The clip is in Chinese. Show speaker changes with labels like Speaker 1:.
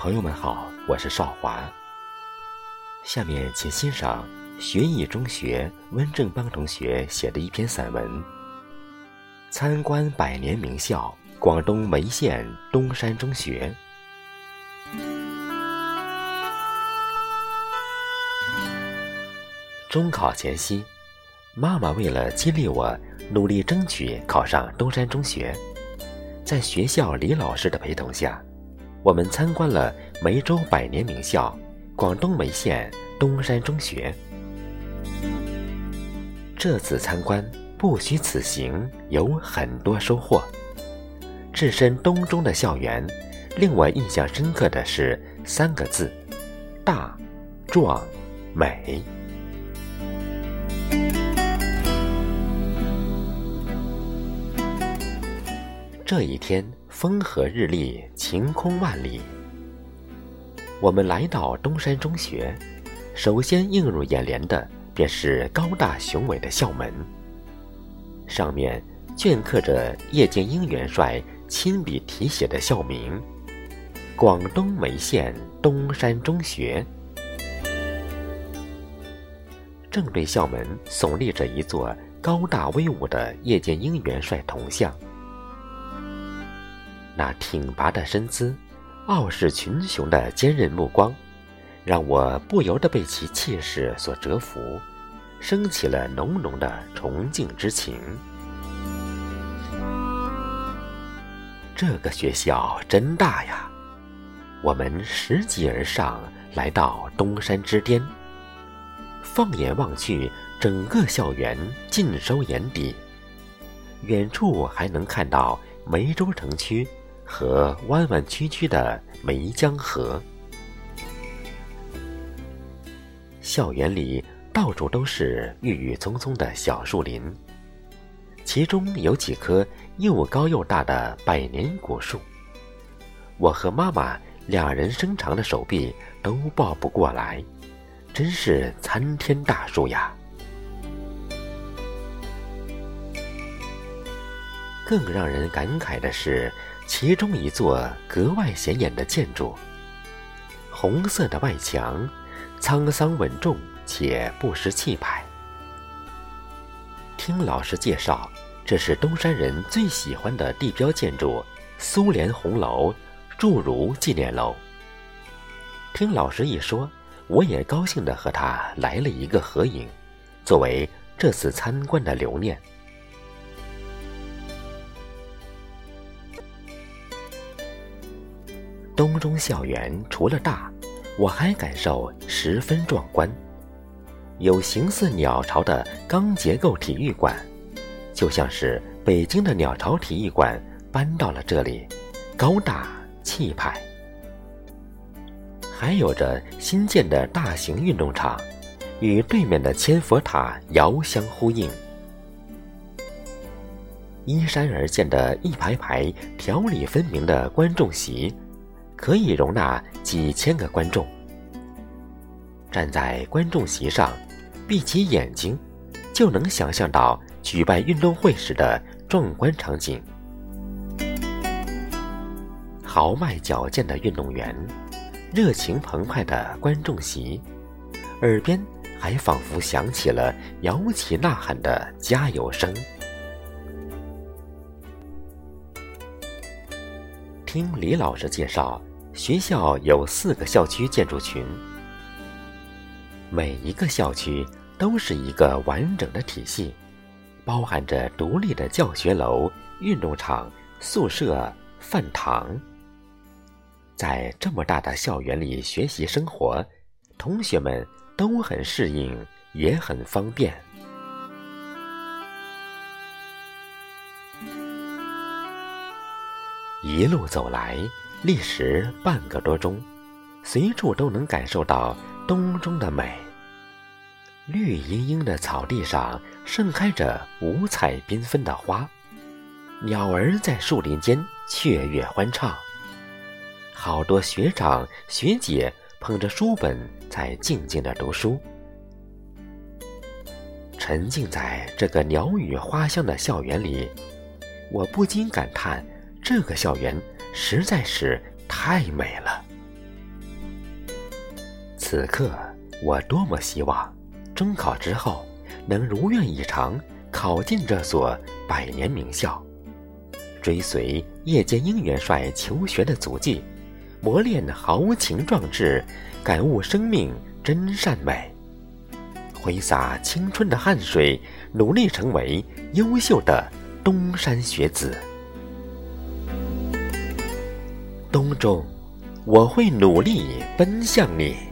Speaker 1: 朋友们好，我是少华。下面请欣赏学艺中学温正邦同学写的一篇散文《参观百年名校——广东梅县东山中学》。中考前夕，妈妈为了激励我努力争取考上东山中学，在学校李老师的陪同下。我们参观了梅州百年名校广东梅县东山中学。这次参观不虚此行，有很多收获。置身东中的校园，令我印象深刻的是三个字：大、壮、美。这一天。风和日丽，晴空万里。我们来到东山中学，首先映入眼帘的便是高大雄伟的校门，上面镌刻着叶剑英元帅亲笔题写的校名——广东梅县东山中学。正对校门耸立着一座高大威武的叶剑英元帅铜像。那挺拔的身姿，傲视群雄的坚韧目光，让我不由得被其气势所折服，升起了浓浓的崇敬之情。这个学校真大呀！我们拾级而上，来到东山之巅。放眼望去，整个校园尽收眼底，远处还能看到梅州城区。和弯弯曲曲的梅江河，校园里到处都是郁郁葱葱的小树林，其中有几棵又高又大的百年古树，我和妈妈两人伸长的手臂都抱不过来，真是参天大树呀！更让人感慨的是。其中一座格外显眼的建筑，红色的外墙，沧桑稳重且不失气派。听老师介绍，这是东山人最喜欢的地标建筑——苏联红楼祝儒纪念楼。听老师一说，我也高兴地和他来了一个合影，作为这次参观的留念。东中校园除了大，我还感受十分壮观。有形似鸟巢的钢结构体育馆，就像是北京的鸟巢体育馆搬到了这里，高大气派。还有着新建的大型运动场，与对面的千佛塔遥相呼应。依山而建的一排排条理分明的观众席。可以容纳几千个观众。站在观众席上，闭起眼睛，就能想象到举办运动会时的壮观场景。豪迈矫健的运动员，热情澎湃的观众席，耳边还仿佛响起了摇旗呐喊的加油声。听李老师介绍。学校有四个校区建筑群，每一个校区都是一个完整的体系，包含着独立的教学楼、运动场、宿舍、饭堂。在这么大的校园里学习生活，同学们都很适应，也很方便。一路走来。历时半个多钟，随处都能感受到冬中的美。绿茵茵的草地上盛开着五彩缤纷的花，鸟儿在树林间雀跃欢唱。好多学长学姐捧着书本在静静的读书。沉浸在这个鸟语花香的校园里，我不禁感叹：这个校园。实在是太美了。此刻，我多么希望中考之后能如愿以偿考进这所百年名校，追随叶剑英元帅求学的足迹，磨练豪情壮志，感悟生命真善美，挥洒青春的汗水，努力成为优秀的东山学子。东中，我会努力奔向你。